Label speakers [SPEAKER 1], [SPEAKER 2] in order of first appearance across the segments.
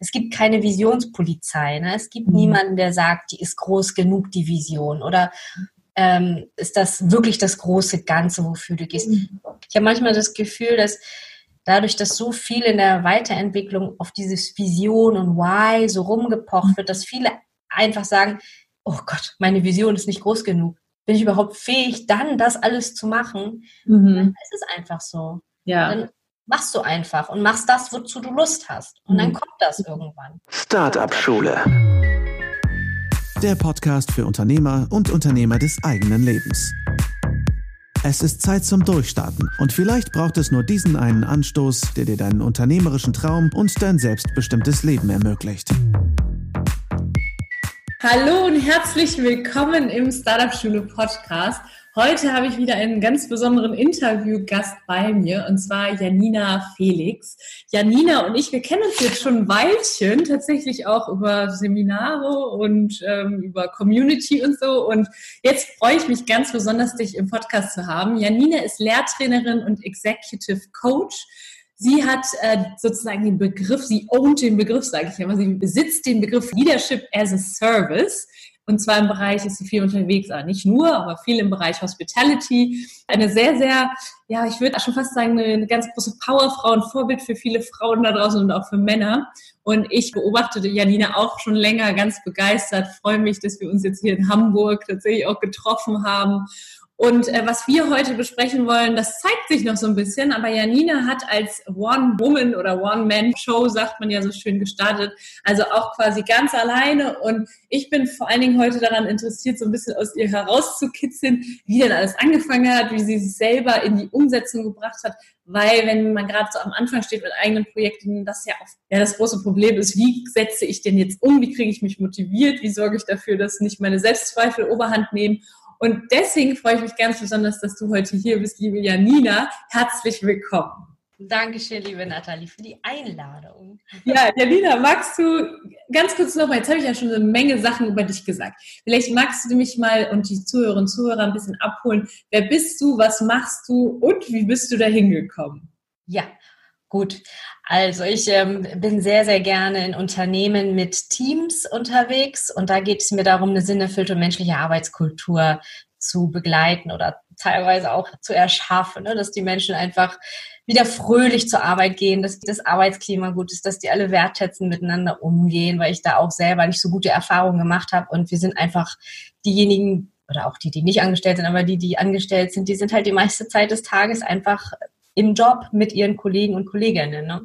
[SPEAKER 1] es gibt keine Visionspolizei. Ne? Es gibt mhm. niemanden, der sagt, die ist groß genug, die Vision. Oder ähm, ist das wirklich das große Ganze, wofür du gehst? Mhm. Ich habe manchmal das Gefühl, dass dadurch, dass so viel in der Weiterentwicklung auf dieses Vision und Why so rumgepocht wird, dass viele einfach sagen, oh Gott, meine Vision ist nicht groß genug. Bin ich überhaupt fähig, dann das alles zu machen? Mhm. Dann ist es einfach so. Ja. Dann machst du einfach und machst das, wozu du Lust hast. Und dann mhm. kommt das irgendwann.
[SPEAKER 2] Startup Schule. Der Podcast für Unternehmer und Unternehmer des eigenen Lebens. Es ist Zeit zum Durchstarten und vielleicht braucht es nur diesen einen Anstoß, der dir deinen unternehmerischen Traum und dein selbstbestimmtes Leben ermöglicht.
[SPEAKER 3] Hallo und herzlich willkommen im Startup Schule Podcast. Heute habe ich wieder einen ganz besonderen Interviewgast bei mir und zwar Janina Felix. Janina und ich, wir kennen uns jetzt schon ein Weilchen, tatsächlich auch über Seminare und ähm, über Community und so. Und jetzt freue ich mich ganz besonders, dich im Podcast zu haben. Janina ist Lehrtrainerin und Executive Coach. Sie hat äh, sozusagen den Begriff, sie ownt den Begriff, sage ich immer, sie besitzt den Begriff Leadership as a Service. Und zwar im Bereich ist sie viel unterwegs, aber nicht nur, aber viel im Bereich Hospitality. Eine sehr, sehr, ja, ich würde schon fast sagen, eine ganz große Powerfrau und Vorbild für viele Frauen da draußen und auch für Männer. Und ich beobachtete Janina auch schon länger ganz begeistert, freue mich, dass wir uns jetzt hier in Hamburg tatsächlich auch getroffen haben und äh, was wir heute besprechen wollen, das zeigt sich noch so ein bisschen, aber Janina hat als One-Woman oder One-Man-Show, sagt man ja so schön, gestartet. Also auch quasi ganz alleine. Und ich bin vor allen Dingen heute daran interessiert, so ein bisschen aus ihr herauszukitzeln, wie denn alles angefangen hat, wie sie sich selber in die Umsetzung gebracht hat. Weil wenn man gerade so am Anfang steht mit eigenen Projekten, das ja oft ja, das große Problem ist, wie setze ich denn jetzt um? Wie kriege ich mich motiviert? Wie sorge ich dafür, dass nicht meine Selbstzweifel Oberhand nehmen? Und deswegen freue ich mich ganz besonders, dass du heute hier bist, liebe Janina. Herzlich willkommen.
[SPEAKER 1] Dankeschön, liebe Nathalie, für die Einladung.
[SPEAKER 3] Ja, Janina, magst du ganz kurz nochmal, jetzt habe ich ja schon eine Menge Sachen über dich gesagt. Vielleicht magst du mich mal und die Zuhörerinnen und Zuhörer ein bisschen abholen. Wer bist du, was machst du und wie bist du da hingekommen?
[SPEAKER 1] Ja, Gut, also ich ähm, bin sehr, sehr gerne in Unternehmen mit Teams unterwegs und da geht es mir darum, eine sinnerfüllte und menschliche Arbeitskultur zu begleiten oder teilweise auch zu erschaffen, ne? dass die Menschen einfach wieder fröhlich zur Arbeit gehen, dass das Arbeitsklima gut ist, dass die alle wertschätzen miteinander umgehen, weil ich da auch selber nicht so gute Erfahrungen gemacht habe und wir sind einfach diejenigen oder auch die, die nicht angestellt sind, aber die, die angestellt sind, die sind halt die meiste Zeit des Tages einfach im Job mit ihren Kollegen und Kolleginnen. Ne?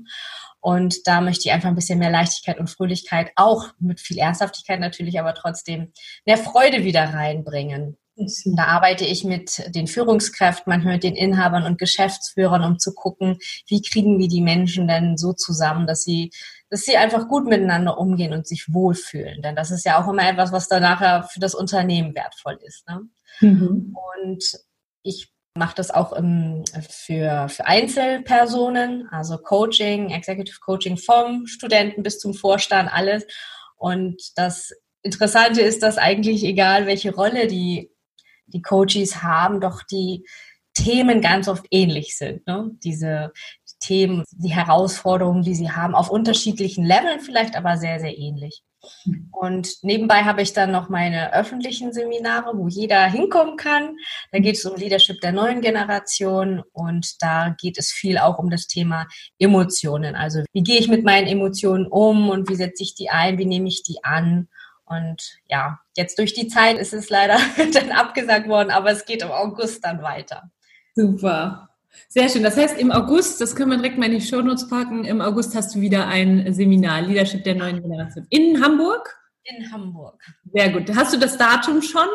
[SPEAKER 1] Und da möchte ich einfach ein bisschen mehr Leichtigkeit und Fröhlichkeit, auch mit viel Ernsthaftigkeit natürlich, aber trotzdem mehr Freude wieder reinbringen. Da arbeite ich mit den Führungskräften, manchmal mit den Inhabern und Geschäftsführern, um zu gucken, wie kriegen wir die Menschen denn so zusammen, dass sie, dass sie einfach gut miteinander umgehen und sich wohlfühlen. Denn das ist ja auch immer etwas, was dann nachher für das Unternehmen wertvoll ist. Ne? Mhm. Und ich mache das auch im, für, für Einzelpersonen, also Coaching, Executive Coaching vom Studenten bis zum Vorstand, alles. Und das Interessante ist, dass eigentlich egal, welche Rolle die, die Coaches haben, doch die Themen ganz oft ähnlich sind. Ne? Diese Themen, die Herausforderungen, die sie haben, auf unterschiedlichen Leveln vielleicht, aber sehr, sehr ähnlich. Und nebenbei habe ich dann noch meine öffentlichen Seminare, wo jeder hinkommen kann. Da geht es um Leadership der neuen Generation und da geht es viel auch um das Thema Emotionen. Also wie gehe ich mit meinen Emotionen um und wie setze ich die ein, wie nehme ich die an? Und ja, jetzt durch die Zeit ist es leider dann abgesagt worden, aber es geht im August dann weiter.
[SPEAKER 3] Super. Sehr schön. Das heißt, im August, das können wir direkt mal in die Shownotes packen, im August hast du wieder ein Seminar, Leadership der neuen Generation. In Hamburg?
[SPEAKER 1] In Hamburg.
[SPEAKER 3] Sehr gut. Hast du das Datum schon?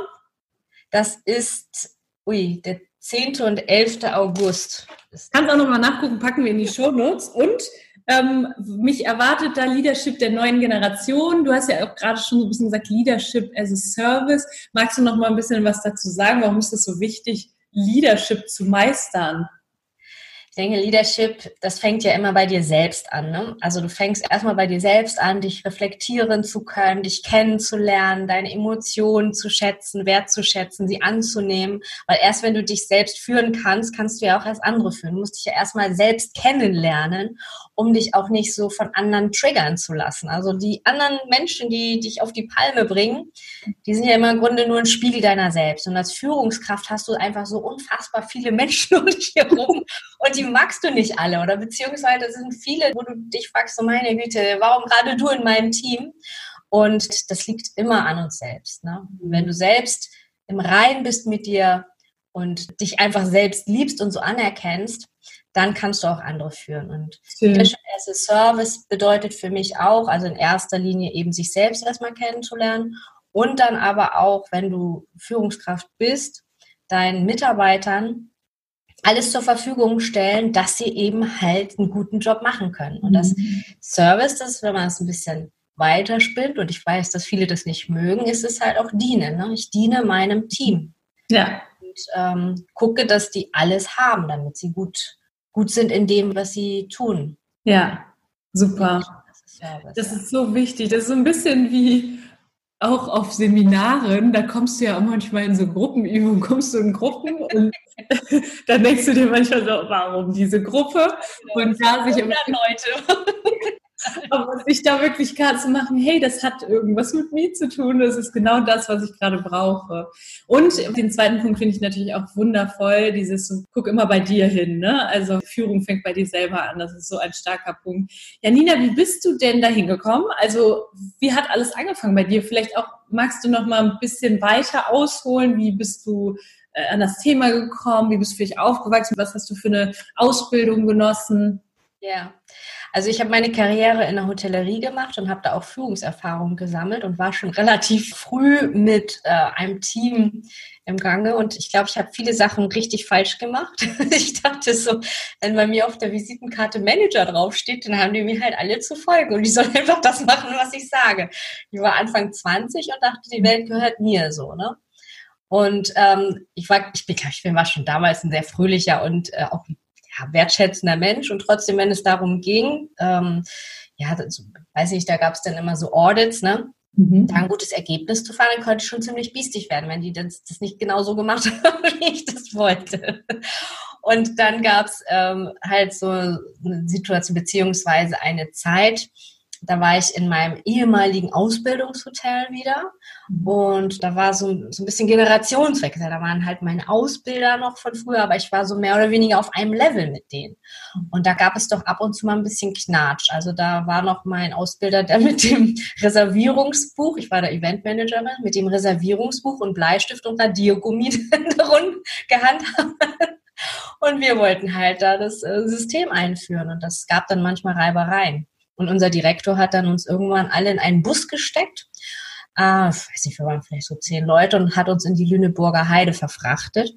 [SPEAKER 1] Das ist, ui, der 10. und 11. August.
[SPEAKER 3] Kannst auch nochmal nachgucken, packen wir in die Shownotes. Und ähm, mich erwartet da Leadership der neuen Generation. Du hast ja auch gerade schon so ein bisschen gesagt, Leadership as a Service. Magst du noch mal ein bisschen was dazu sagen? Warum ist das so wichtig, Leadership zu meistern?
[SPEAKER 1] Denke, Leadership, das fängt ja immer bei dir selbst an. Ne? Also du fängst erstmal bei dir selbst an, dich reflektieren zu können, dich kennenzulernen, deine Emotionen zu schätzen, wertzuschätzen, sie anzunehmen. Weil erst wenn du dich selbst führen kannst, kannst du ja auch erst andere führen. Du musst dich ja erstmal selbst kennenlernen, um dich auch nicht so von anderen triggern zu lassen. Also die anderen Menschen, die dich auf die Palme bringen, die sind ja immer im Grunde nur ein Spiegel deiner selbst. Und als Führungskraft hast du einfach so unfassbar viele Menschen um dich herum und die magst du nicht alle. Oder beziehungsweise sind viele, wo du dich fragst, so meine Güte, warum gerade du in meinem Team? Und das liegt immer an uns selbst. Ne? Wenn du selbst im Rein bist mit dir und dich einfach selbst liebst und so anerkennst, dann kannst du auch andere führen. Und Leadership as a Service bedeutet für mich auch, also in erster Linie eben sich selbst erstmal kennenzulernen und dann aber auch, wenn du Führungskraft bist, deinen Mitarbeitern alles zur Verfügung stellen, dass sie eben halt einen guten Job machen können. Und das mhm. Service, das, wenn man es ein bisschen weiterspinnt, und ich weiß, dass viele das nicht mögen, ist es halt auch dienen. Ne? Ich diene meinem Team. Ja. Und ähm, gucke, dass die alles haben, damit sie gut gut sind in dem, was sie tun.
[SPEAKER 3] Ja, super. Das ist so wichtig. Das ist so ein bisschen wie auch auf Seminaren, da kommst du ja auch manchmal in so Gruppenübungen, kommst du in Gruppen und dann denkst du dir manchmal so, warum diese Gruppe? Und da sich immer Leute. Aber sich da wirklich klar zu machen, hey, das hat irgendwas mit mir zu tun, das ist genau das, was ich gerade brauche. Und den zweiten Punkt finde ich natürlich auch wundervoll, dieses, guck immer bei dir hin, ne? Also Führung fängt bei dir selber an, das ist so ein starker Punkt. Ja, Nina, wie bist du denn da hingekommen? Also, wie hat alles angefangen bei dir? Vielleicht auch, magst du noch mal ein bisschen weiter ausholen? Wie bist du äh, an das Thema gekommen? Wie bist du dich aufgewachsen? Was hast du für eine Ausbildung genossen?
[SPEAKER 1] Ja, also ich habe meine Karriere in der Hotellerie gemacht und habe da auch Führungserfahrung gesammelt und war schon relativ früh mit äh, einem Team im Gange und ich glaube, ich habe viele Sachen richtig falsch gemacht. ich dachte so, wenn bei mir auf der Visitenkarte Manager draufsteht, dann haben die mir halt alle zu folgen und ich soll einfach das machen, was ich sage. Ich war Anfang 20 und dachte, die Welt gehört mir so, ne? Und ähm, ich war, ich bin, ich bin war schon damals ein sehr fröhlicher und äh, auch ja, wertschätzender Mensch und trotzdem, wenn es darum ging, ähm, ja, das, weiß ich, da gab es dann immer so Audits, ne? Mhm. Da ein gutes Ergebnis zu fahren, dann könnte ich schon ziemlich biestig werden, wenn die das, das nicht genau so gemacht haben, wie ich das wollte. Und dann gab es ähm, halt so eine Situation beziehungsweise eine Zeit, da war ich in meinem ehemaligen Ausbildungshotel wieder mhm. und da war so, so ein bisschen Generationswechsel. Da waren halt meine Ausbilder noch von früher, aber ich war so mehr oder weniger auf einem Level mit denen. Mhm. Und da gab es doch ab und zu mal ein bisschen Knatsch. Also da war noch mein Ausbilder, der mit dem Reservierungsbuch, ich war der Eventmanagerin, mit dem Reservierungsbuch und Bleistift und Radiergummi rund gehandhabt. Und wir wollten halt da das äh, System einführen und das gab dann manchmal Reibereien. Und unser Direktor hat dann uns irgendwann alle in einen Bus gesteckt. Ich weiß nicht, wir waren vielleicht so zehn Leute und hat uns in die Lüneburger Heide verfrachtet.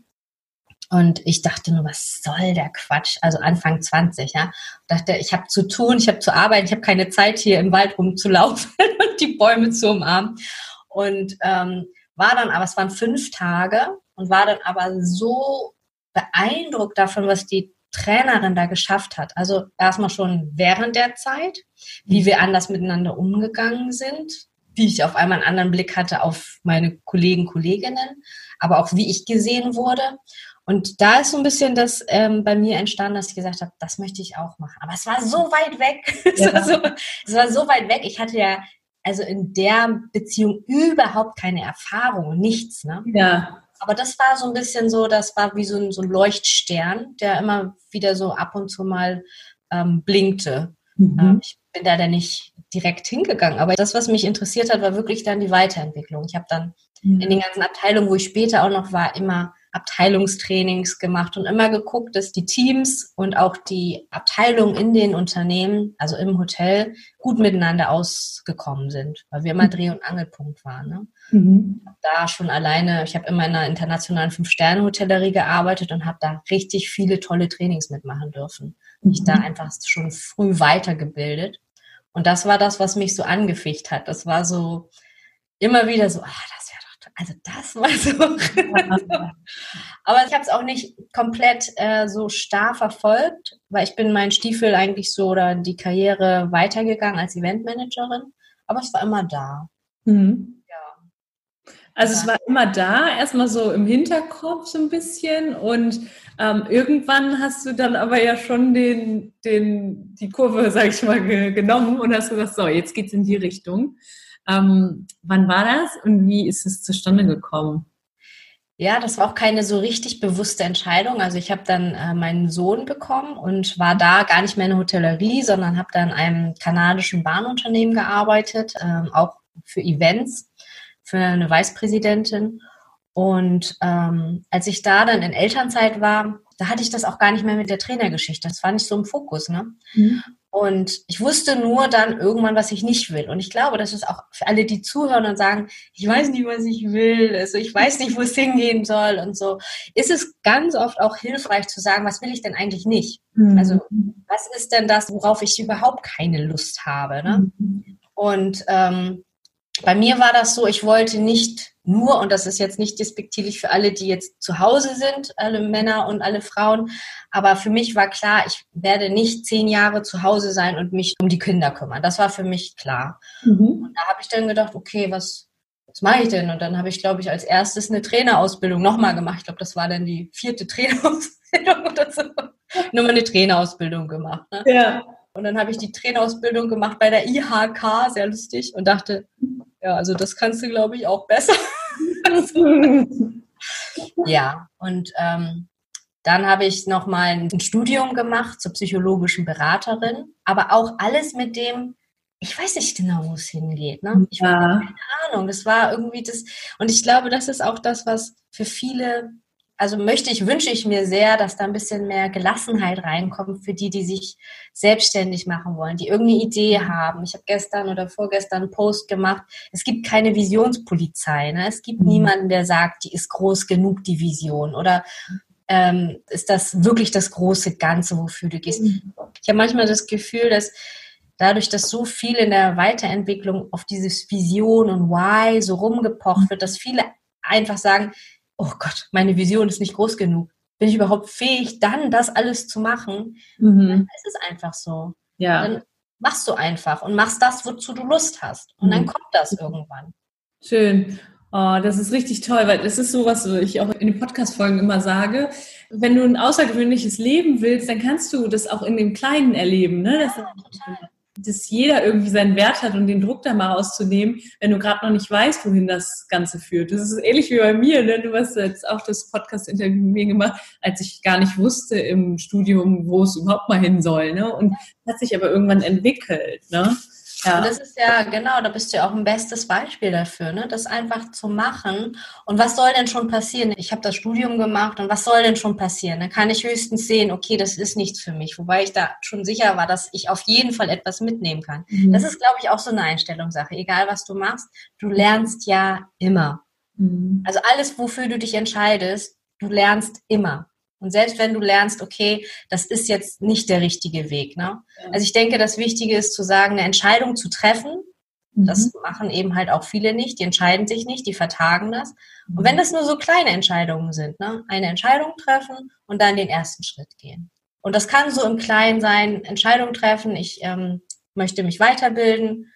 [SPEAKER 1] Und ich dachte nur, was soll der Quatsch? Also Anfang 20, ja. Ich dachte, ich habe zu tun, ich habe zu arbeiten, ich habe keine Zeit hier im Wald rumzulaufen und die Bäume zu umarmen. Und ähm, war dann, aber es waren fünf Tage und war dann aber so beeindruckt davon, was die Trainerin da geschafft hat. Also erstmal schon während der Zeit, wie mhm. wir anders miteinander umgegangen sind, wie ich auf einmal einen anderen Blick hatte auf meine Kollegen, Kolleginnen, aber auch wie ich gesehen wurde. Und da ist so ein bisschen das ähm, bei mir entstanden, dass ich gesagt habe, das möchte ich auch machen. Aber es war so weit weg. Ja. es, war so, es war so weit weg. Ich hatte ja also in der Beziehung überhaupt keine Erfahrung, nichts. Ne? Ja. Aber das war so ein bisschen so, das war wie so ein, so ein Leuchtstern, der immer wieder so ab und zu mal ähm, blinkte. Mhm. Ähm, ich bin da dann nicht direkt hingegangen, aber das, was mich interessiert hat, war wirklich dann die Weiterentwicklung. Ich habe dann mhm. in den ganzen Abteilungen, wo ich später auch noch war, immer Abteilungstrainings gemacht und immer geguckt, dass die Teams und auch die Abteilungen in den Unternehmen, also im Hotel, gut miteinander ausgekommen sind, weil wir immer Dreh- und Angelpunkt waren. Ne? Mhm. Da schon alleine, ich habe immer in einer internationalen Fünf-Sterne-Hotellerie gearbeitet und habe da richtig viele tolle Trainings mitmachen dürfen. Mhm. Ich da einfach schon früh weitergebildet. Und das war das, was mich so angeficht hat. Das war so immer wieder so, ah, das also das war so. Aber ich habe es auch nicht komplett äh, so starr verfolgt, weil ich bin meinen Stiefel eigentlich so oder die Karriere weitergegangen als Eventmanagerin. Aber es war immer da.
[SPEAKER 3] Mhm. Ja. Also es war immer da, erstmal so im Hinterkopf so ein bisschen und ähm, irgendwann hast du dann aber ja schon den, den, die Kurve, sag ich mal, ge genommen und hast gesagt, so, jetzt geht's in die Richtung. Ähm, wann war das und wie ist es zustande gekommen?
[SPEAKER 1] Ja, das war auch keine so richtig bewusste Entscheidung. Also ich habe dann äh, meinen Sohn bekommen und war da gar nicht mehr in der Hotellerie, sondern habe dann in einem kanadischen Bahnunternehmen gearbeitet, äh, auch für Events, für eine Vicepräsidentin. Und ähm, als ich da dann in Elternzeit war, da hatte ich das auch gar nicht mehr mit der Trainergeschichte. Das war nicht so im Fokus. Ne? Mhm. Und ich wusste nur dann irgendwann, was ich nicht will. Und ich glaube, das ist auch für alle, die zuhören und sagen, ich weiß nicht, was ich will, also ich weiß nicht, wo es hingehen soll und so, ist es ganz oft auch hilfreich zu sagen, was will ich denn eigentlich nicht? Mhm. Also was ist denn das, worauf ich überhaupt keine Lust habe? Ne? Mhm. Und ähm, bei mir war das so, ich wollte nicht nur, und das ist jetzt nicht despektierlich für alle, die jetzt zu Hause sind, alle Männer und alle Frauen, aber für mich war klar, ich werde nicht zehn Jahre zu Hause sein und mich um die Kinder kümmern. Das war für mich klar. Mhm. Und da habe ich dann gedacht, okay, was, was mache ich denn? Und dann habe ich, glaube ich, als erstes eine Trainerausbildung nochmal gemacht. Ich glaube, das war dann die vierte Trainerausbildung oder so. Nur mal eine Trainerausbildung gemacht. Ne? Ja. Und dann habe ich die Trainerausbildung gemacht bei der IHK, sehr lustig, und dachte, ja, also das kannst du, glaube ich, auch besser. ja, und ähm, dann habe ich nochmal ein Studium gemacht zur psychologischen Beraterin, aber auch alles mit dem, ich weiß nicht genau, wo es hingeht. Ne? Ich ja. habe keine Ahnung. Das war irgendwie das, und ich glaube, das ist auch das, was für viele also möchte ich, wünsche ich mir sehr, dass da ein bisschen mehr Gelassenheit reinkommt für die, die sich selbstständig machen wollen, die irgendeine Idee haben. Ich habe gestern oder vorgestern einen Post gemacht. Es gibt keine Visionspolizei. Ne? Es gibt mhm. niemanden, der sagt, die ist groß genug, die Vision. Oder ähm, ist das wirklich das große Ganze, wofür du gehst? Mhm. Ich habe manchmal das Gefühl, dass dadurch, dass so viel in der Weiterentwicklung auf dieses Vision und Why so rumgepocht wird, dass viele einfach sagen, oh Gott, meine Vision ist nicht groß genug. Bin ich überhaupt fähig, dann das alles zu machen? Mhm. Dann ist es einfach so. Ja. Dann machst du einfach und machst das, wozu du Lust hast. Und mhm. dann kommt das irgendwann.
[SPEAKER 3] Schön. Oh, das ist richtig toll, weil es ist so, was ich auch in den Podcast-Folgen immer sage. Wenn du ein außergewöhnliches Leben willst, dann kannst du das auch in dem Kleinen erleben. Ne? Das ja, total dass jeder irgendwie seinen Wert hat und den Druck da mal rauszunehmen, wenn du gerade noch nicht weißt, wohin das Ganze führt. Das ist ähnlich wie bei mir. Ne? Du hast jetzt auch das Podcast-Interview mit mir gemacht, als ich gar nicht wusste im Studium, wo es überhaupt mal hin soll. Ne? Und hat sich aber irgendwann entwickelt. Ne?
[SPEAKER 1] Ja. Und das ist ja, genau, da bist du ja auch ein bestes Beispiel dafür, ne? das einfach zu machen. Und was soll denn schon passieren? Ich habe das Studium gemacht und was soll denn schon passieren? Dann kann ich höchstens sehen, okay, das ist nichts für mich. Wobei ich da schon sicher war, dass ich auf jeden Fall etwas mitnehmen kann. Mhm. Das ist, glaube ich, auch so eine Einstellungssache. Egal, was du machst, du lernst ja immer. Mhm. Also alles, wofür du dich entscheidest, du lernst immer. Und selbst wenn du lernst, okay, das ist jetzt nicht der richtige Weg. Ne? Also ich denke, das Wichtige ist zu sagen, eine Entscheidung zu treffen. Mhm. Das machen eben halt auch viele nicht. Die entscheiden sich nicht, die vertagen das. Und wenn das nur so kleine Entscheidungen sind, ne? eine Entscheidung treffen und dann den ersten Schritt gehen. Und das kann so im Kleinen sein, Entscheidung treffen, ich ähm, möchte mich weiterbilden,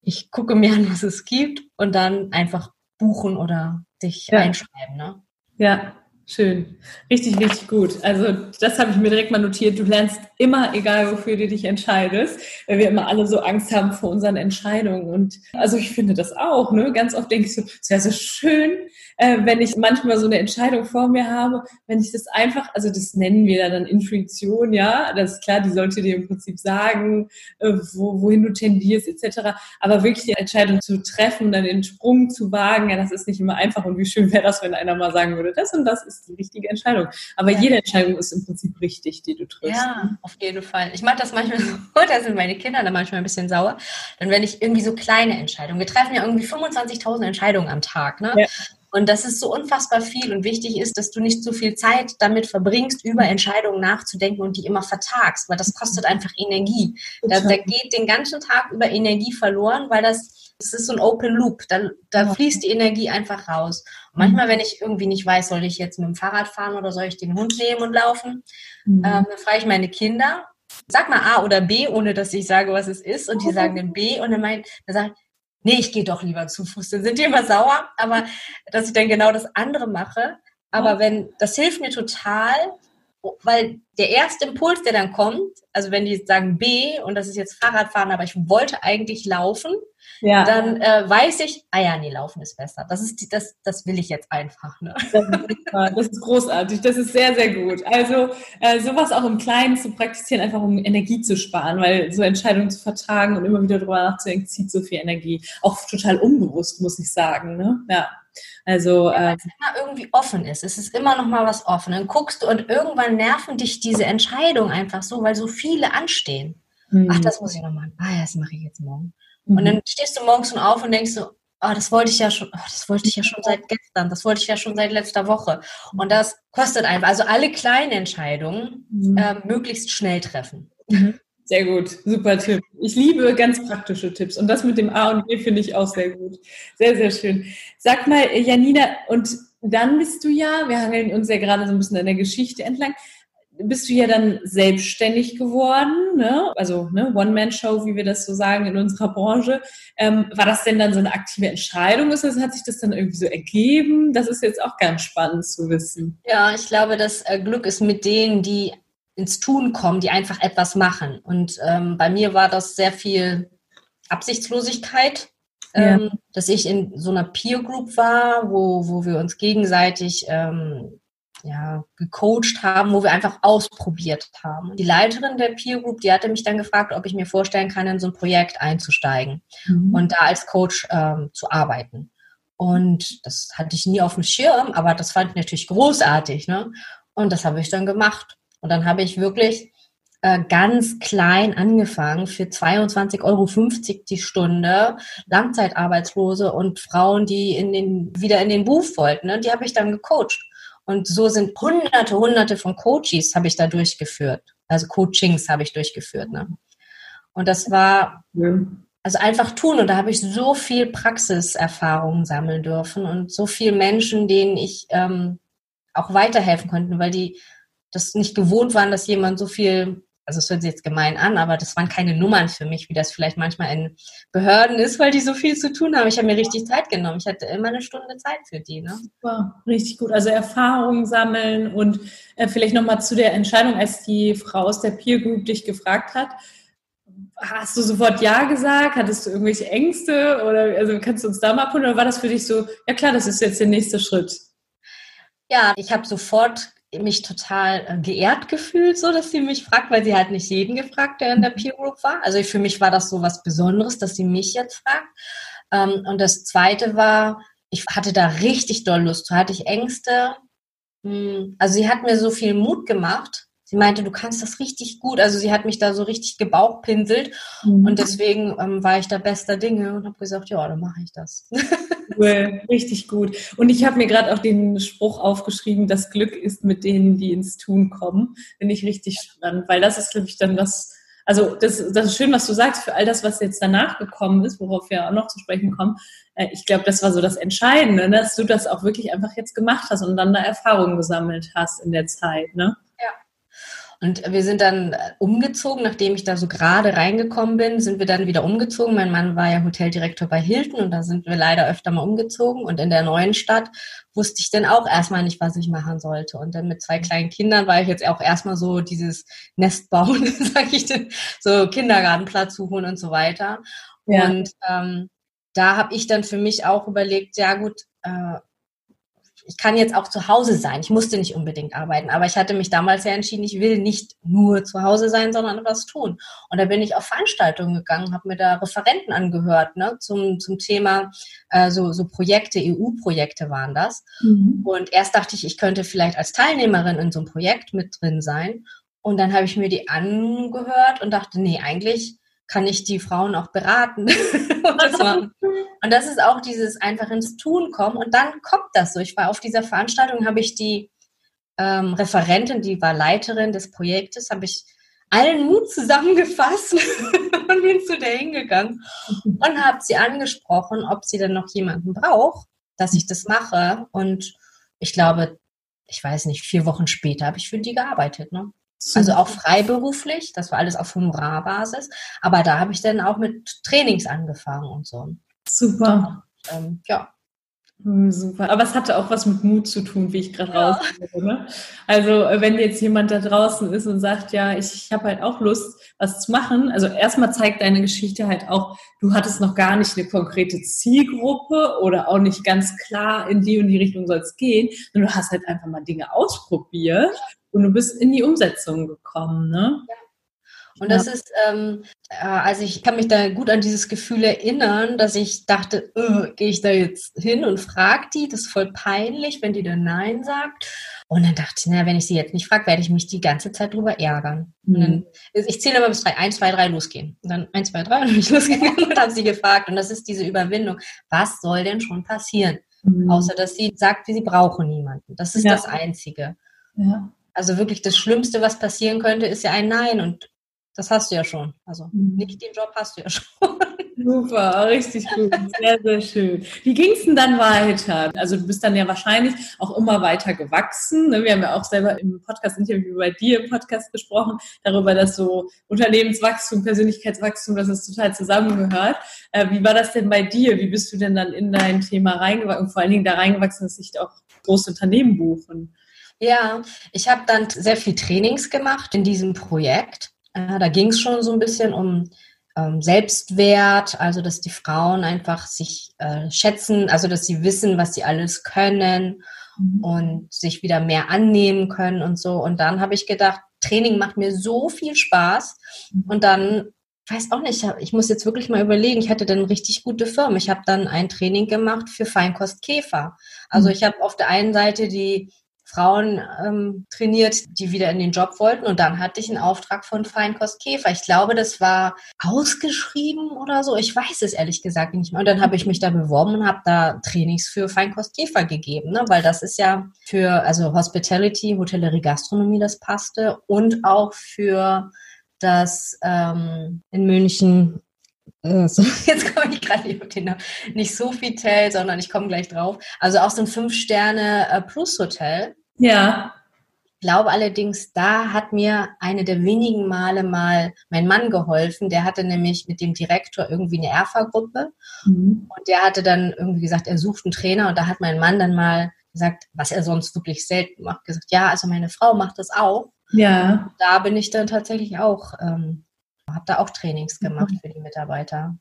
[SPEAKER 1] ich gucke mir an, was es gibt und dann einfach buchen oder dich ja. einschreiben. Ne?
[SPEAKER 3] Ja, Schön. Richtig, richtig gut. Also das habe ich mir direkt mal notiert. Du lernst immer, egal wofür du dich entscheidest, weil wir immer alle so Angst haben vor unseren Entscheidungen. Und also ich finde das auch. Ne? Ganz oft denke ich so, es wäre so schön, äh, wenn ich manchmal so eine Entscheidung vor mir habe, wenn ich das einfach, also das nennen wir dann Intuition, ja, das ist klar, die sollte dir im Prinzip sagen, äh, wo, wohin du tendierst etc. Aber wirklich die Entscheidung zu treffen, dann den Sprung zu wagen, ja, das ist nicht immer einfach. Und wie schön wäre das, wenn einer mal sagen würde, das und das ist die richtige Entscheidung. Aber ja. jede Entscheidung ist im Prinzip richtig, die du triffst.
[SPEAKER 1] Ja, auf jeden Fall. Ich mache das manchmal so, da sind meine Kinder dann manchmal ein bisschen sauer. Dann wenn ich irgendwie so kleine Entscheidungen, wir treffen ja irgendwie 25.000 Entscheidungen am Tag, ne? Ja. Und das ist so unfassbar viel und wichtig ist, dass du nicht so viel Zeit damit verbringst, über Entscheidungen nachzudenken und die immer vertagst, weil das kostet einfach Energie. Da, da geht den ganzen Tag über Energie verloren, weil das, das ist so ein Open Loop. Da, da fließt die Energie einfach raus. Und manchmal, wenn ich irgendwie nicht weiß, soll ich jetzt mit dem Fahrrad fahren oder soll ich den Hund nehmen und laufen, mhm. ähm, dann frage ich meine Kinder, sag mal A oder B, ohne dass ich sage, was es ist. Und die sagen dann B und dann, mein, dann sage ich, nee, ich gehe doch lieber zu Fuß. Dann sind die immer sauer, aber dass ich dann genau das andere mache. Aber wenn, das hilft mir total, weil der erste Impuls, der dann kommt, also wenn die sagen B und das ist jetzt Fahrradfahren, aber ich wollte eigentlich laufen, ja. dann äh, weiß ich, ah ja, nee, laufen ist besser. Das ist die, das, das will ich jetzt einfach. Ne?
[SPEAKER 3] Das ist großartig, das ist sehr, sehr gut. Also äh, sowas auch im Kleinen zu praktizieren, einfach um Energie zu sparen, weil so Entscheidungen zu vertragen und immer wieder drüber nachzudenken, zieht so viel Energie. Auch total unbewusst, muss ich sagen. Ne? Ja. Also ja,
[SPEAKER 1] äh, es immer irgendwie offen ist. Es ist immer noch mal was offen. Dann guckst du und irgendwann nerven dich diese Entscheidungen einfach so, weil so viele anstehen. Mhm. Ach, das muss ich noch machen. Ah, ja, das mache ich jetzt morgen. Mhm. Und dann stehst du morgens schon auf und denkst so, ah, das wollte ich ja schon, oh, das wollte ich ja schon seit gestern, das wollte ich ja schon seit letzter Woche. Und das kostet einfach, also alle kleinen Entscheidungen mhm. äh, möglichst schnell treffen.
[SPEAKER 3] Mhm. Sehr gut, super Tipp. Ich liebe ganz praktische Tipps und das mit dem A und B finde ich auch sehr gut. Sehr, sehr schön. Sag mal, Janina, und dann bist du ja, wir hangeln uns ja gerade so ein bisschen an der Geschichte entlang, bist du ja dann selbstständig geworden, ne? also ne, One-Man-Show, wie wir das so sagen in unserer Branche. Ähm, war das denn dann so eine aktive Entscheidung oder hat sich das dann irgendwie so ergeben? Das ist jetzt auch ganz spannend zu wissen.
[SPEAKER 1] Ja, ich glaube, das äh, Glück ist mit denen, die ins Tun kommen, die einfach etwas machen. Und ähm, bei mir war das sehr viel Absichtslosigkeit, ja. ähm, dass ich in so einer Peer Group war, wo, wo wir uns gegenseitig ähm, ja, gecoacht haben, wo wir einfach ausprobiert haben. Die Leiterin der Peer Group, die hatte mich dann gefragt, ob ich mir vorstellen kann, in so ein Projekt einzusteigen mhm. und da als Coach ähm, zu arbeiten. Und das hatte ich nie auf dem Schirm, aber das fand ich natürlich großartig. Ne? Und das habe ich dann gemacht. Und dann habe ich wirklich äh, ganz klein angefangen für 22,50 Euro die Stunde, Langzeitarbeitslose und Frauen, die in den, wieder in den Beruf wollten. Ne? Die habe ich dann gecoacht. Und so sind hunderte, hunderte von Coaches habe ich da durchgeführt. Also Coachings habe ich durchgeführt. Ne? Und das war also einfach tun. Und da habe ich so viel Praxiserfahrung sammeln dürfen und so viele Menschen, denen ich ähm, auch weiterhelfen konnte, weil die das nicht gewohnt waren, dass jemand so viel also es hört sich jetzt gemein an, aber das waren keine Nummern für mich, wie das vielleicht manchmal in Behörden ist, weil die so viel zu tun haben. Ich habe mir richtig Zeit genommen. Ich hatte immer eine Stunde Zeit für die. Ne?
[SPEAKER 3] Super, richtig gut. Also Erfahrungen sammeln und äh, vielleicht nochmal zu der Entscheidung, als die Frau aus der Peer Group dich gefragt hat. Hast du sofort Ja gesagt? Hattest du irgendwelche Ängste? Oder also kannst du uns da mal abholen? Oder war das für dich so, ja klar, das ist jetzt der nächste Schritt?
[SPEAKER 1] Ja, ich habe sofort mich total äh, geehrt gefühlt, so dass sie mich fragt, weil sie halt nicht jeden gefragt, der in der mhm. Peer Group war. Also für mich war das so was Besonderes, dass sie mich jetzt fragt. Ähm, und das zweite war, ich hatte da richtig doll Lust, da hatte ich Ängste. Hm, also sie hat mir so viel Mut gemacht, sie meinte, du kannst das richtig gut. Also sie hat mich da so richtig gebauchpinselt mhm. und deswegen ähm, war ich da bester Dinge und habe gesagt, ja, dann mache ich das.
[SPEAKER 3] Cool, richtig gut. Und ich habe mir gerade auch den Spruch aufgeschrieben, das Glück ist mit denen, die ins Tun kommen. Finde ich richtig spannend, weil das ist, glaube ich, dann was, also das, das ist schön, was du sagst, für all das, was jetzt danach gekommen ist, worauf wir auch noch zu sprechen kommen. Äh, ich glaube, das war so das Entscheidende, ne, dass du das auch wirklich einfach jetzt gemacht hast und dann da Erfahrungen gesammelt hast in der Zeit. Ne?
[SPEAKER 1] Und wir sind dann äh, umgezogen, nachdem ich da so gerade reingekommen bin, sind wir dann wieder umgezogen. Mein Mann war ja Hoteldirektor bei Hilton und da sind wir leider öfter mal umgezogen. Und in der neuen Stadt wusste ich dann auch erstmal nicht, was ich machen sollte. Und dann mit zwei kleinen Kindern war ich jetzt auch erstmal so dieses Nest bauen, sag ich denn, so Kindergartenplatz suchen und so weiter. Ja. Und ähm, da habe ich dann für mich auch überlegt, ja gut, äh, ich kann jetzt auch zu Hause sein. Ich musste nicht unbedingt arbeiten, aber ich hatte mich damals ja entschieden, ich will nicht nur zu Hause sein, sondern was tun. Und da bin ich auf Veranstaltungen gegangen, habe mir da Referenten angehört ne, zum, zum Thema äh, so, so Projekte, EU-Projekte waren das. Mhm. Und erst dachte ich, ich könnte vielleicht als Teilnehmerin in so einem Projekt mit drin sein. Und dann habe ich mir die angehört und dachte, nee, eigentlich kann ich die Frauen auch beraten. und, das ist auch dieses einfach ins Tun kommen und dann kommt das so. Ich war auf dieser Veranstaltung, habe ich die ähm, Referentin, die war Leiterin des Projektes, habe ich allen Mut zusammengefasst und bin zu der hingegangen und habe sie angesprochen, ob sie denn noch jemanden braucht, dass ich das mache. Und ich glaube, ich weiß nicht, vier Wochen später habe ich für die gearbeitet. Ne? Also auch freiberuflich, das war alles auf Honorarbasis. Aber da habe ich dann auch mit Trainings angefangen und so.
[SPEAKER 3] Super.
[SPEAKER 1] Ähm, ja.
[SPEAKER 3] Hm, super. Aber es hatte auch was mit Mut zu tun, wie ich gerade ja. raushöre. Ne? Also äh, wenn jetzt jemand da draußen ist und sagt, ja, ich, ich habe halt auch Lust, was zu machen. Also erstmal zeigt deine Geschichte halt auch, du hattest noch gar nicht eine konkrete Zielgruppe oder auch nicht ganz klar, in die und die Richtung soll es gehen. Und du hast halt einfach mal Dinge ausprobiert und du bist in die Umsetzung gekommen. Ne?
[SPEAKER 1] Ja. Und das ja. ist, ähm, äh, also ich kann mich da gut an dieses Gefühl erinnern, dass ich dachte, äh, gehe ich da jetzt hin und frage die, das ist voll peinlich, wenn die dann Nein sagt. Und dann dachte ich, na, wenn ich sie jetzt nicht frage, werde ich mich die ganze Zeit drüber ärgern. Mhm. Dann, ich zähle immer bis drei, eins, zwei, drei, losgehen. Und dann eins, zwei, drei, und dann bin ich losgegangen und habe sie gefragt. Und das ist diese Überwindung. Was soll denn schon passieren? Mhm. Außer, dass sie sagt, sie brauchen niemanden. Das ist ja. das Einzige. Ja. Also wirklich das Schlimmste, was passieren könnte, ist ja ein Nein. Und das hast du ja schon. Also mhm. nicht den Job hast du ja schon.
[SPEAKER 3] Super, richtig gut. Sehr, sehr schön. Wie ging es denn dann weiter? Also du bist dann ja wahrscheinlich auch immer weiter gewachsen. Ne? Wir haben ja auch selber im Podcast-Interview bei dir im Podcast gesprochen, darüber, dass so Unternehmenswachstum, Persönlichkeitswachstum, dass es total zusammengehört. Äh, wie war das denn bei dir? Wie bist du denn dann in dein Thema reingewachsen? Und vor allen Dingen da reingewachsen, dass sich auch große Unternehmen buchen?
[SPEAKER 1] Ja, ich habe dann sehr viel Trainings gemacht in diesem Projekt äh, da ging es schon so ein bisschen um ähm, Selbstwert, also dass die Frauen einfach sich äh, schätzen, also dass sie wissen, was sie alles können mhm. und sich wieder mehr annehmen können und so. Und dann habe ich gedacht, Training macht mir so viel Spaß. Mhm. Und dann, weiß auch nicht, ich muss jetzt wirklich mal überlegen, ich hatte dann richtig gute Firmen. Ich habe dann ein Training gemacht für Feinkostkäfer. Also mhm. ich habe auf der einen Seite die Frauen ähm, trainiert, die wieder in den Job wollten. Und dann hatte ich einen Auftrag von Feinkost Käfer. Ich glaube, das war ausgeschrieben oder so. Ich weiß es ehrlich gesagt nicht mehr. Und dann habe ich mich da beworben und habe da Trainings für Feinkost Käfer gegeben, ne? weil das ist ja für also Hospitality, Hotellerie, Gastronomie, das passte und auch für das ähm, in München äh, so, jetzt komme ich gerade nicht auf den Namen. Nicht Sofitel, sondern ich komme gleich drauf. Also auch so ein Fünf-Sterne-Plus-Hotel.
[SPEAKER 3] Ja.
[SPEAKER 1] Ich glaube allerdings, da hat mir eine der wenigen Male mal mein Mann geholfen. Der hatte nämlich mit dem Direktor irgendwie eine Erfa-Gruppe mhm. und der hatte dann irgendwie gesagt, er sucht einen Trainer und da hat mein Mann dann mal gesagt, was er sonst wirklich selten macht, gesagt, ja, also meine Frau macht das auch.
[SPEAKER 3] Ja.
[SPEAKER 1] Und da bin ich dann tatsächlich auch, ähm, habe da auch Trainings gemacht mhm. für die Mitarbeiter.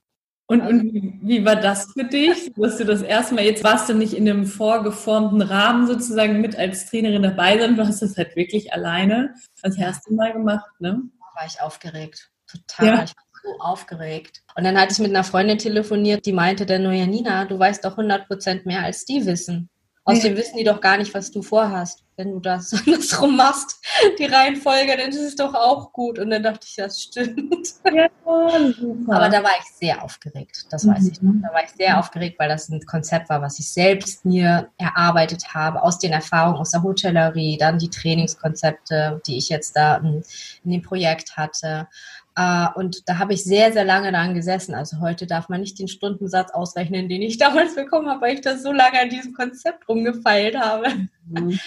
[SPEAKER 3] Und, und wie war das für dich, dass du das erstmal, jetzt warst du nicht in einem vorgeformten Rahmen sozusagen mit als Trainerin dabei, sondern du hast das halt wirklich alleine das erste Mal gemacht, ne?
[SPEAKER 1] Da war ich aufgeregt. Total. Ja. Ich war so aufgeregt. Und dann hatte ich mit einer Freundin telefoniert, die meinte dann nur, ja Nina, du weißt doch 100 Prozent mehr als die wissen. Außerdem wissen die doch gar nicht, was du vorhast. Wenn du das andersrum machst, die Reihenfolge, dann ist es doch auch gut. Und dann dachte ich, das stimmt. Ja, super. Aber da war ich sehr aufgeregt, das weiß mhm. ich noch. Da war ich sehr aufgeregt, weil das ein Konzept war, was ich selbst mir erarbeitet habe, aus den Erfahrungen aus der Hotellerie, dann die Trainingskonzepte, die ich jetzt da in, in dem Projekt hatte. Uh, und da habe ich sehr, sehr lange daran gesessen. Also heute darf man nicht den Stundensatz ausrechnen, den ich damals bekommen habe, weil ich da so lange an diesem Konzept rumgefeilt habe.
[SPEAKER 3] Mhm.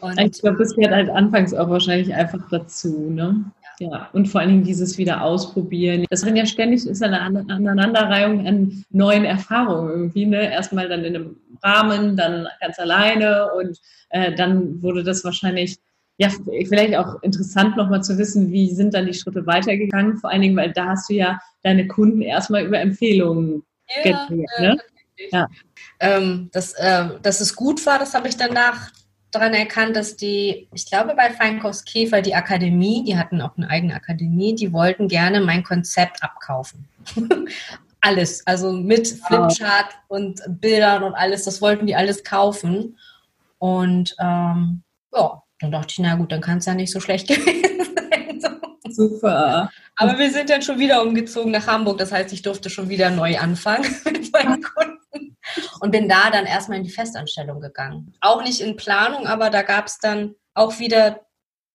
[SPEAKER 3] Und, ich glaube, das gehört halt anfangs auch wahrscheinlich einfach dazu, ne? Ja. ja. Und vor allen Dingen dieses wieder ausprobieren. Das rennt ja ständig, ist eine Aneinanderreihung an neuen Erfahrungen irgendwie, ne? Erstmal dann in einem Rahmen, dann ganz alleine und äh, dann wurde das wahrscheinlich ja, vielleicht auch interessant nochmal zu wissen, wie sind dann die Schritte weitergegangen, vor allen Dingen, weil da hast du ja deine Kunden erstmal über Empfehlungen ja, gekriegt, ne?
[SPEAKER 1] Ja. Ähm, dass, äh, dass es gut war, das habe ich danach daran erkannt, dass die, ich glaube bei Feinkost Käfer, die Akademie, die hatten auch eine eigene Akademie, die wollten gerne mein Konzept abkaufen. alles, also mit Flipchart und Bildern und alles, das wollten die alles kaufen. Und ähm, ja, dann dachte ich, na gut, dann kann es ja nicht so schlecht gewesen sein.
[SPEAKER 3] Super.
[SPEAKER 1] Aber wir sind dann schon wieder umgezogen nach Hamburg. Das heißt, ich durfte schon wieder neu anfangen mit meinen Kunden. Und bin da dann erstmal in die Festanstellung gegangen. Auch nicht in Planung, aber da gab es dann auch wieder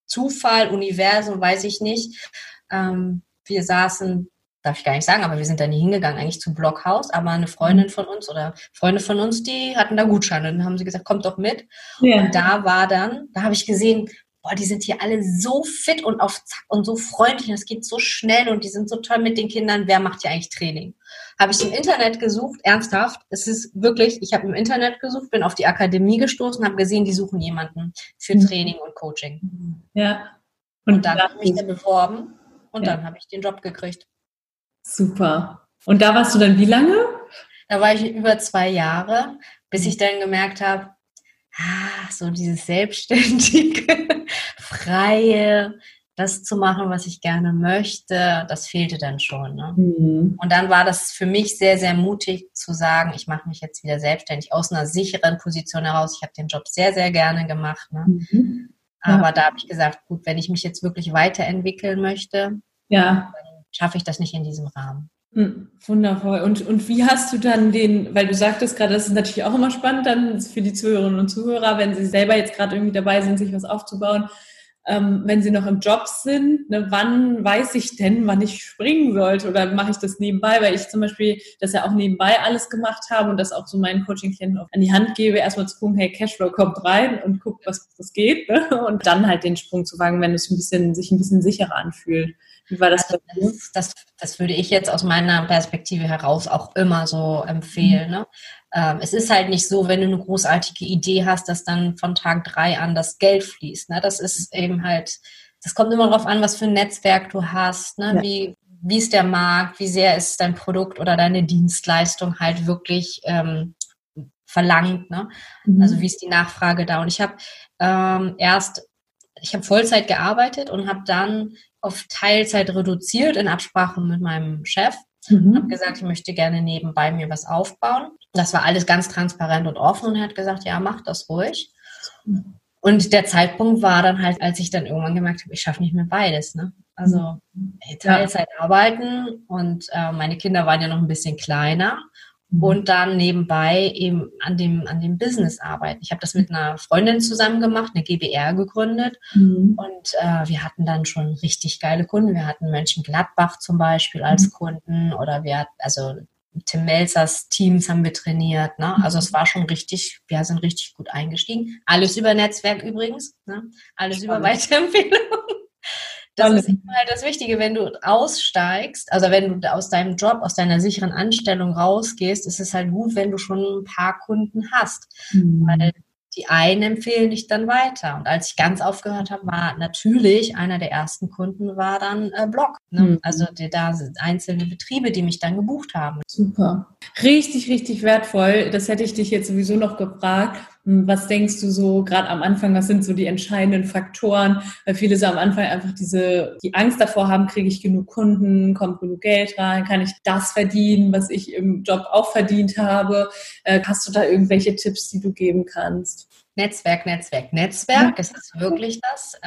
[SPEAKER 1] Zufall, Universum, weiß ich nicht. Ähm, wir saßen darf ich gar nicht sagen, aber wir sind da nie hingegangen, eigentlich zum Blockhaus. Aber eine Freundin mhm. von uns oder Freunde von uns, die hatten da Gutscheine. Dann haben sie gesagt, kommt doch mit. Ja. Und da war dann, da habe ich gesehen, boah, die sind hier alle so fit und auf Zack und so freundlich und es geht so schnell und die sind so toll mit den Kindern. Wer macht hier eigentlich Training? Habe ich im Internet gesucht, ernsthaft. Es ist wirklich, ich habe im Internet gesucht, bin auf die Akademie gestoßen, habe gesehen, die suchen jemanden für mhm. Training und Coaching.
[SPEAKER 3] Ja.
[SPEAKER 1] Und, und dann habe ich mich beworben und ja. dann habe ich den Job gekriegt.
[SPEAKER 3] Super. Und da warst du dann wie lange?
[SPEAKER 1] Da war ich über zwei Jahre, bis ich dann gemerkt habe, ah, so dieses selbstständige, freie, das zu machen, was ich gerne möchte, das fehlte dann schon. Ne? Mhm. Und dann war das für mich sehr, sehr mutig zu sagen, ich mache mich jetzt wieder selbstständig aus einer sicheren Position heraus. Ich habe den Job sehr, sehr gerne gemacht. Ne? Mhm. Ja. Aber da habe ich gesagt, gut, wenn ich mich jetzt wirklich weiterentwickeln möchte, ja. dann schaffe ich das nicht in diesem Rahmen.
[SPEAKER 3] Hm, wundervoll. Und, und wie hast du dann den, weil du sagtest gerade, das ist natürlich auch immer spannend dann für die Zuhörerinnen und Zuhörer, wenn sie selber jetzt gerade irgendwie dabei sind, sich was aufzubauen, ähm, wenn sie noch im Job sind, ne, wann weiß ich denn, wann ich springen sollte oder mache ich das nebenbei, weil ich zum Beispiel das ja auch nebenbei alles gemagemacht habe und das auch so meinen Coaching-Klienten an die Hand gebe, erstmal zu gucken, hey, Cashflow kommt rein und guckt, was, was geht ne? und dann halt den Sprung zu wagen, wenn es ein bisschen, sich ein bisschen sicherer anfühlt.
[SPEAKER 1] Wie war das, also das, das, das, würde ich jetzt aus meiner Perspektive heraus auch immer so empfehlen. Mhm. Ne? Ähm, es ist halt nicht so, wenn du eine großartige Idee hast, dass dann von Tag drei an das Geld fließt. Ne? Das ist eben halt, das kommt immer darauf an, was für ein Netzwerk du hast, ne? Ja. wie, wie ist der Markt, wie sehr ist dein Produkt oder deine Dienstleistung halt wirklich ähm, verlangt. Ne? Mhm. Also wie ist die Nachfrage da? Und ich habe ähm, erst, ich habe Vollzeit gearbeitet und habe dann auf Teilzeit reduziert in Absprache mit meinem Chef. Mhm. Habe gesagt, ich möchte gerne nebenbei mir was aufbauen. Das war alles ganz transparent und offen und er hat gesagt, ja, mach das ruhig. Und der Zeitpunkt war dann halt, als ich dann irgendwann gemerkt habe, ich schaffe nicht mehr beides. Ne? Also mhm. Teilzeit ja. arbeiten und äh, meine Kinder waren ja noch ein bisschen kleiner. Und dann nebenbei eben an dem, an dem Business arbeiten. Ich habe das mit einer Freundin zusammen gemacht, eine GBR gegründet mhm. und äh, wir hatten dann schon richtig geile Kunden. Wir hatten Mönchengladbach zum Beispiel als mhm. Kunden oder wir hatten, also Tim Melzers Teams haben wir trainiert. Ne? Also es war schon richtig, wir sind richtig gut eingestiegen. Alles über Netzwerk übrigens, ne? alles Spannend. über Weiterempfehlungen. Das ist immer halt das Wichtige, wenn du aussteigst, also wenn du aus deinem Job, aus deiner sicheren Anstellung rausgehst, ist es halt gut, wenn du schon ein paar Kunden hast. Mhm. Weil die einen empfehlen dich dann weiter. Und als ich ganz aufgehört habe, war natürlich einer der ersten Kunden war dann äh, Blog. Ne? Mhm. Also die, da sind einzelne Betriebe, die mich dann gebucht haben.
[SPEAKER 3] Super. Richtig, richtig wertvoll. Das hätte ich dich jetzt sowieso noch gefragt. Hm, was denkst du so gerade am Anfang, was sind so die entscheidenden Faktoren? Weil viele so am Anfang einfach diese, die Angst davor haben, kriege ich genug Kunden, kommt genug Geld rein, kann ich das verdienen, was ich im Job auch verdient habe? Äh, hast du da irgendwelche Tipps, die du geben kannst?
[SPEAKER 1] Netzwerk, Netzwerk, Netzwerk, es ist wirklich das.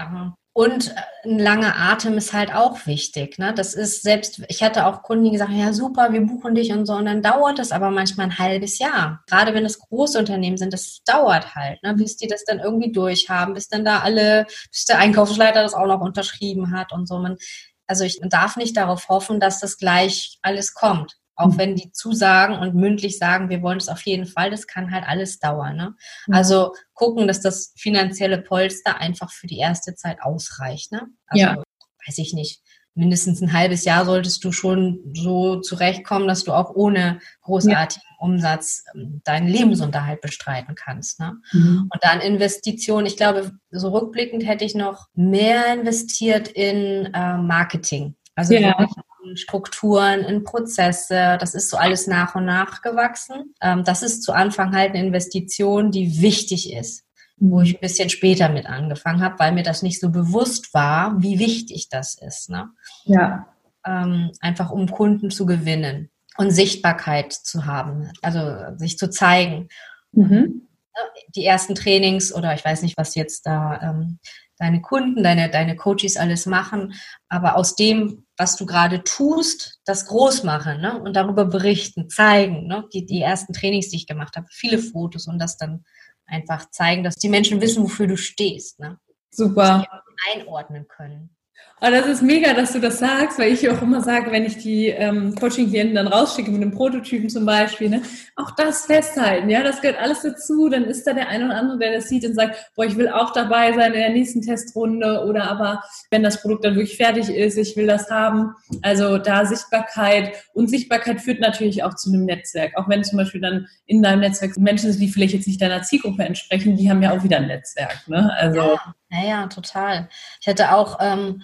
[SPEAKER 1] Und äh, ein langer Atem ist halt auch wichtig. Ne? Das ist selbst, ich hatte auch Kunden, die gesagt haben, ja super, wir buchen dich und so. Und dann dauert das aber manchmal ein halbes Jahr. Gerade wenn es große Unternehmen sind, das dauert halt, ne? bis die das dann irgendwie durchhaben, bis dann da alle, bis der Einkaufsleiter das auch noch unterschrieben hat und so. Man, also ich darf nicht darauf hoffen, dass das gleich alles kommt. Auch mhm. wenn die zusagen und mündlich sagen, wir wollen es auf jeden Fall, das kann halt alles dauern. Ne? Mhm. Also gucken, dass das finanzielle Polster einfach für die erste Zeit ausreicht. Ne? Also, ja. weiß ich nicht. Mindestens ein halbes Jahr solltest du schon so zurechtkommen, dass du auch ohne großartigen ja. Umsatz ähm, deinen Lebensunterhalt bestreiten kannst. Ne? Mhm. Und dann Investitionen. Ich glaube, so rückblickend hätte ich noch mehr investiert in äh, Marketing. Also ja. Strukturen, in Prozesse. Das ist so alles nach und nach gewachsen. Ähm, das ist zu Anfang halt eine Investition, die wichtig ist, wo ich ein bisschen später mit angefangen habe, weil mir das nicht so bewusst war, wie wichtig das ist. Ne?
[SPEAKER 3] Ja.
[SPEAKER 1] Ähm, einfach um Kunden zu gewinnen und Sichtbarkeit zu haben, also sich zu zeigen. Mhm. Die ersten Trainings oder ich weiß nicht, was jetzt da ähm, deine Kunden, deine, deine Coaches alles machen, aber aus dem, was du gerade tust, das groß machen ne? und darüber berichten, zeigen, ne? die, die ersten Trainings, die ich gemacht habe, viele Fotos und das dann einfach zeigen, dass die Menschen wissen, wofür du stehst. Ne?
[SPEAKER 3] Super.
[SPEAKER 1] einordnen können.
[SPEAKER 3] Oh, das ist mega, dass du das sagst, weil ich auch immer sage, wenn ich die ähm, Coaching-Klienten dann rausschicke mit einem Prototypen zum Beispiel, ne, auch das festhalten, ja, das gehört alles dazu. Dann ist da der eine oder andere, der das sieht und sagt, boah, ich will auch dabei sein in der nächsten Testrunde oder aber, wenn das Produkt dann wirklich fertig ist, ich will das haben. Also da Sichtbarkeit und Sichtbarkeit führt natürlich auch zu einem Netzwerk. Auch wenn zum Beispiel dann in deinem Netzwerk Menschen sind, die vielleicht jetzt nicht deiner Zielgruppe entsprechen, die haben ja auch wieder ein Netzwerk. Ne?
[SPEAKER 1] Also ja, ja, ja total. Ich hatte auch ähm,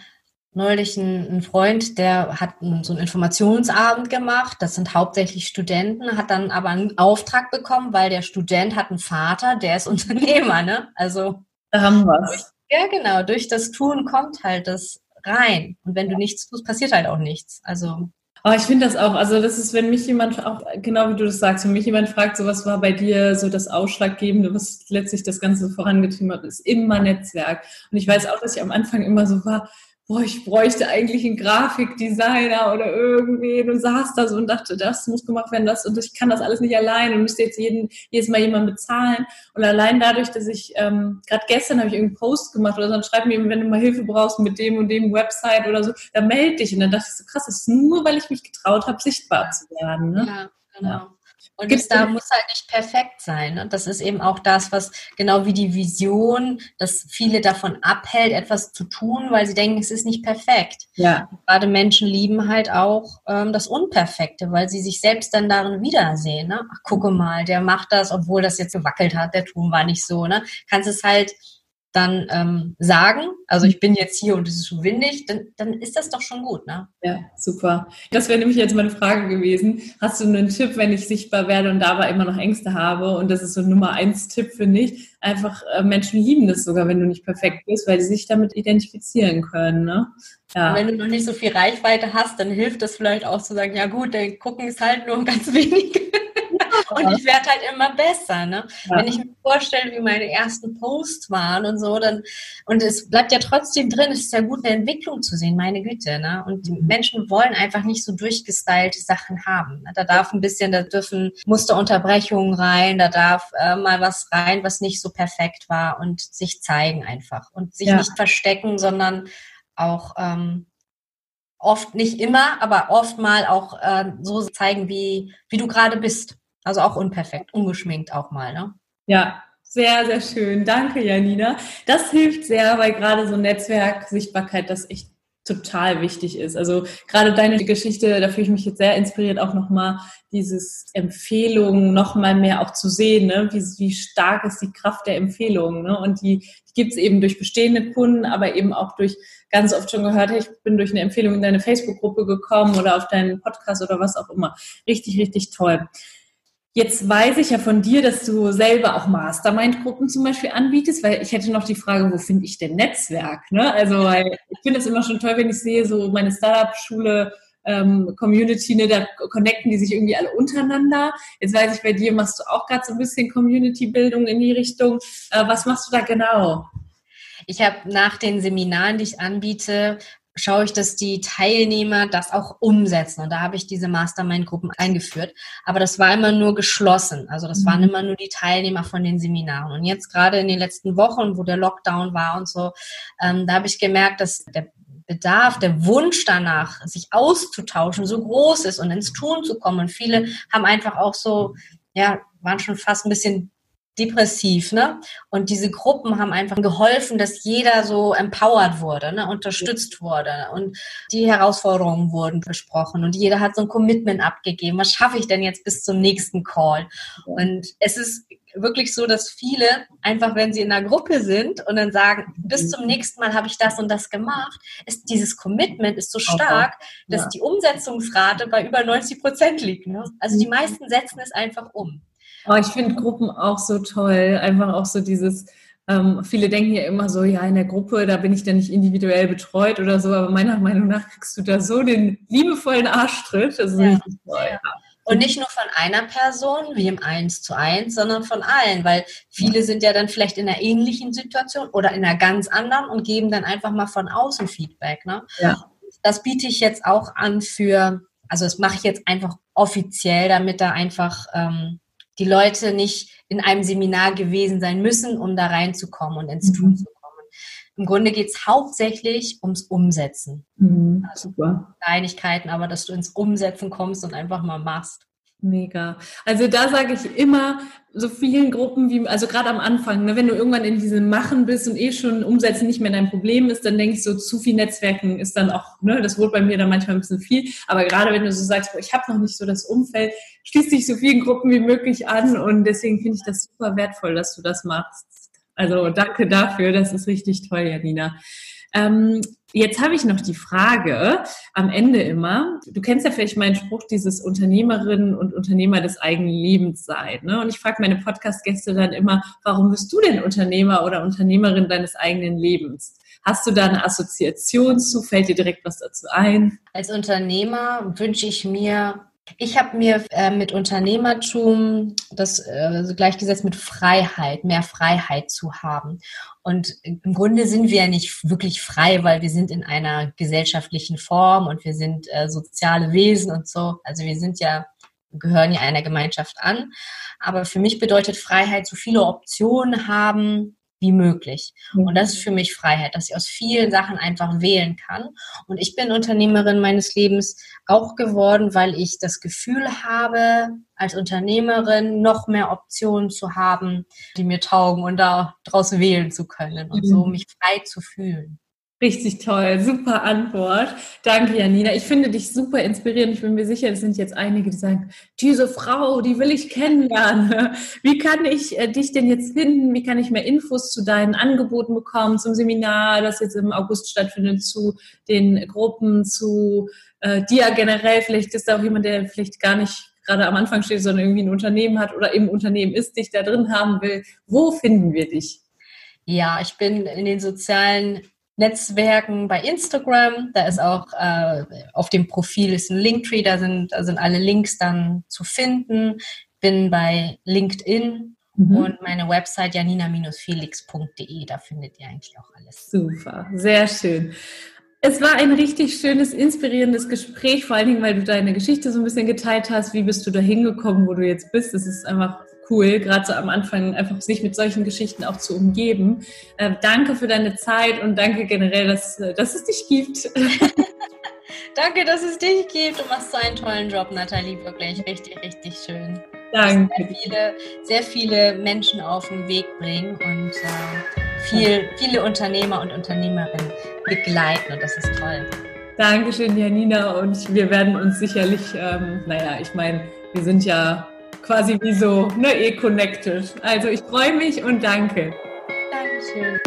[SPEAKER 1] neulich ein, Freund, der hat so einen Informationsabend gemacht. Das sind hauptsächlich Studenten, hat dann aber einen Auftrag bekommen, weil der Student hat einen Vater, der ist Unternehmer, ne? Also
[SPEAKER 3] da haben wir es.
[SPEAKER 1] Ja, genau. Durch das Tun kommt halt das rein. Und wenn du nichts tust, passiert halt auch nichts. Also
[SPEAKER 3] aber ich finde das auch, also das ist, wenn mich jemand auch, genau wie du das sagst, wenn mich jemand fragt, so was war bei dir so das Ausschlaggebende, was letztlich das Ganze vorangetrieben hat, ist immer Netzwerk. Und ich weiß auch, dass ich am Anfang immer so war, boah, ich bräuchte eigentlich einen Grafikdesigner oder irgendwen und saß da so und dachte, das muss gemacht werden, das und ich kann das alles nicht allein und müsste jetzt jeden, jedes Mal jemanden bezahlen. Und allein dadurch, dass ich, ähm, gerade gestern habe ich irgendeinen Post gemacht oder so, dann schreib mir, wenn du mal Hilfe brauchst mit dem und dem Website oder so, dann melde dich. Und dann dachte ich so, krass, das ist nur, weil ich mich getraut habe, sichtbar zu werden. Ne?
[SPEAKER 1] Ja, genau. Ja. Und es da muss halt nicht perfekt sein. Ne? Das ist eben auch das, was genau wie die Vision, dass viele davon abhält, etwas zu tun, weil sie denken, es ist nicht perfekt.
[SPEAKER 3] Ja.
[SPEAKER 1] Gerade Menschen lieben halt auch ähm, das Unperfekte, weil sie sich selbst dann darin wiedersehen. Ne? Ach, gucke mal, der macht das, obwohl das jetzt gewackelt hat, der Ton war nicht so. Ne? Kannst es halt dann ähm, sagen, also ich bin jetzt hier und es ist so windig, dann, dann ist das doch schon gut, ne?
[SPEAKER 3] Ja, super. Das wäre nämlich jetzt meine Frage gewesen. Hast du einen Tipp, wenn ich sichtbar werde und dabei immer noch Ängste habe? Und das ist so ein Nummer eins Tipp, finde ich. Einfach, äh, Menschen lieben das sogar, wenn du nicht perfekt bist, weil sie sich damit identifizieren können, ne?
[SPEAKER 1] Ja. wenn du noch nicht so viel Reichweite hast, dann hilft es vielleicht auch zu sagen, ja gut, dann gucken es halt nur ganz wenig. Und ich werde halt immer besser. Ne? Ja. Wenn ich mir vorstelle, wie meine ersten Posts waren und so, dann und es bleibt ja trotzdem drin, es ist ja gut, eine Entwicklung zu sehen, meine Güte. Ne? Und die Menschen wollen einfach nicht so durchgestylte Sachen haben. Ne? Da darf ein bisschen, da dürfen Musterunterbrechungen rein, da darf äh, mal was rein, was nicht so perfekt war und sich zeigen einfach und sich ja. nicht verstecken, sondern auch ähm, oft nicht immer, aber oft mal auch äh, so zeigen, wie, wie du gerade bist. Also auch unperfekt, ungeschminkt auch mal, ne?
[SPEAKER 3] Ja, sehr, sehr schön. Danke, Janina. Das hilft sehr, weil gerade so Netzwerksichtbarkeit das echt total wichtig ist. Also gerade deine Geschichte, da fühle ich mich jetzt sehr inspiriert, auch nochmal dieses Empfehlungen nochmal mehr auch zu sehen, ne? wie, wie stark ist die Kraft der Empfehlungen. Ne? Und die, die gibt es eben durch bestehende Kunden, aber eben auch durch ganz oft schon gehört, ich bin durch eine Empfehlung in deine Facebook-Gruppe gekommen oder auf deinen Podcast oder was auch immer. Richtig, richtig toll. Jetzt weiß ich ja von dir, dass du selber auch Mastermind-Gruppen zum Beispiel anbietest, weil ich hätte noch die Frage, wo finde ich denn Netzwerk? Ne? Also, weil ich finde es immer schon toll, wenn ich sehe, so meine Startup-Schule, ähm, Community, ne, da connecten die sich irgendwie alle untereinander. Jetzt weiß ich, bei dir machst du auch gerade so ein bisschen Community-Bildung in die Richtung. Äh, was machst du da genau?
[SPEAKER 1] Ich habe nach den Seminaren, die ich anbiete, schaue ich, dass die Teilnehmer das auch umsetzen. Und da habe ich diese Mastermind-Gruppen eingeführt. Aber das war immer nur geschlossen. Also das mhm. waren immer nur die Teilnehmer von den Seminaren. Und jetzt gerade in den letzten Wochen, wo der Lockdown war und so, ähm, da habe ich gemerkt, dass der Bedarf, der Wunsch danach, sich auszutauschen, so groß ist und ins Tun zu kommen. Und viele haben einfach auch so, ja, waren schon fast ein bisschen depressiv, ne? Und diese Gruppen haben einfach geholfen, dass jeder so empowered wurde, ne? unterstützt wurde und die Herausforderungen wurden besprochen und jeder hat so ein Commitment abgegeben. Was schaffe ich denn jetzt bis zum nächsten Call? Und es ist wirklich so, dass viele einfach, wenn sie in einer Gruppe sind und dann sagen, bis zum nächsten Mal habe ich das und das gemacht, ist dieses Commitment ist so stark, dass die Umsetzungsrate bei über 90 Prozent liegt. Ne? Also die mhm. meisten setzen es einfach um.
[SPEAKER 3] Oh, ich finde Gruppen auch so toll. Einfach auch so dieses, ähm, viele denken ja immer so, ja, in der Gruppe, da bin ich dann nicht individuell betreut oder so, aber meiner Meinung nach kriegst du da so den liebevollen Arschtritt. Das ist ja. richtig
[SPEAKER 1] toll. Ja. Und nicht nur von einer Person, wie im Eins zu eins, sondern von allen, weil viele sind ja dann vielleicht in einer ähnlichen Situation oder in einer ganz anderen und geben dann einfach mal von außen Feedback. Ne? Ja. Das biete ich jetzt auch an für, also das mache ich jetzt einfach offiziell, damit da einfach ähm, die Leute nicht in einem Seminar gewesen sein müssen, um da reinzukommen und ins mhm. Tun zu kommen. im Grunde geht es hauptsächlich ums Umsetzen. Mhm, also super. Kleinigkeiten, aber dass du ins Umsetzen kommst und einfach mal machst.
[SPEAKER 3] Mega. Also da sage ich immer so vielen Gruppen wie, also gerade am Anfang, ne, wenn du irgendwann in diesem Machen bist und eh schon Umsetzen nicht mehr dein Problem ist, dann denke ich so, zu viel Netzwerken ist dann auch, ne, das wurde bei mir dann manchmal ein bisschen viel. Aber gerade wenn du so sagst, boah, ich habe noch nicht so das Umfeld, schließ dich so vielen Gruppen wie möglich an und deswegen finde ich das super wertvoll, dass du das machst. Also danke dafür, das ist richtig toll, Janina. Ähm, jetzt habe ich noch die Frage am Ende immer. Du kennst ja vielleicht meinen Spruch, dieses Unternehmerinnen und Unternehmer des eigenen Lebens sein. Ne? Und ich frage meine Podcast-Gäste dann immer, warum bist du denn Unternehmer oder Unternehmerin deines eigenen Lebens? Hast du da eine Assoziation zu? Fällt dir direkt was dazu ein?
[SPEAKER 1] Als Unternehmer wünsche ich mir ich habe mir äh, mit Unternehmertum das äh, gleichgesetzt mit Freiheit, mehr Freiheit zu haben. Und im Grunde sind wir ja nicht wirklich frei, weil wir sind in einer gesellschaftlichen Form und wir sind äh, soziale Wesen und so. Also wir sind ja, gehören ja einer Gemeinschaft an. Aber für mich bedeutet Freiheit, so viele Optionen haben, wie möglich. Und das ist für mich Freiheit, dass ich aus vielen Sachen einfach wählen kann. Und ich bin Unternehmerin meines Lebens auch geworden, weil ich das Gefühl habe, als Unternehmerin noch mehr Optionen zu haben, die mir taugen und daraus wählen zu können und so mhm. mich frei zu fühlen.
[SPEAKER 3] Richtig toll, super Antwort. Danke, Janina. Ich finde dich super inspirierend. Ich bin mir sicher, es sind jetzt einige, die sagen, diese Frau, die will ich kennenlernen. Wie kann ich äh, dich denn jetzt finden? Wie kann ich mehr Infos zu deinen Angeboten bekommen, zum Seminar, das jetzt im August stattfindet, zu den Gruppen, zu äh, dir generell? Vielleicht ist da auch jemand, der vielleicht gar nicht gerade am Anfang steht, sondern irgendwie ein Unternehmen hat oder im Unternehmen ist, dich da drin haben will. Wo finden wir dich?
[SPEAKER 1] Ja, ich bin in den sozialen Netzwerken bei Instagram. Da ist auch äh, auf dem Profil ist ein Linktree, da sind, da sind alle Links dann zu finden. Bin bei LinkedIn mhm. und meine Website janina-felix.de, da findet ihr eigentlich auch alles.
[SPEAKER 3] Super, sehr schön. Es war ein richtig schönes, inspirierendes Gespräch, vor allen Dingen, weil du deine Geschichte so ein bisschen geteilt hast. Wie bist du da hingekommen, wo du jetzt bist? Das ist einfach cool, gerade so am Anfang einfach sich mit solchen Geschichten auch zu umgeben. Äh, danke für deine Zeit und danke generell, dass, äh, dass es dich gibt.
[SPEAKER 1] danke, dass es dich gibt. Du machst so einen tollen Job, Nathalie, wirklich richtig, richtig schön.
[SPEAKER 3] Danke.
[SPEAKER 1] Sehr viele, sehr viele Menschen auf den Weg bringen und äh, viel, viele Unternehmer und Unternehmerinnen begleiten und das ist toll.
[SPEAKER 3] Dankeschön, Janina. Und wir werden uns sicherlich, ähm, naja, ich meine, wir sind ja quasi wie so ne, eh connected. Also ich freue mich und danke.
[SPEAKER 1] Dankeschön.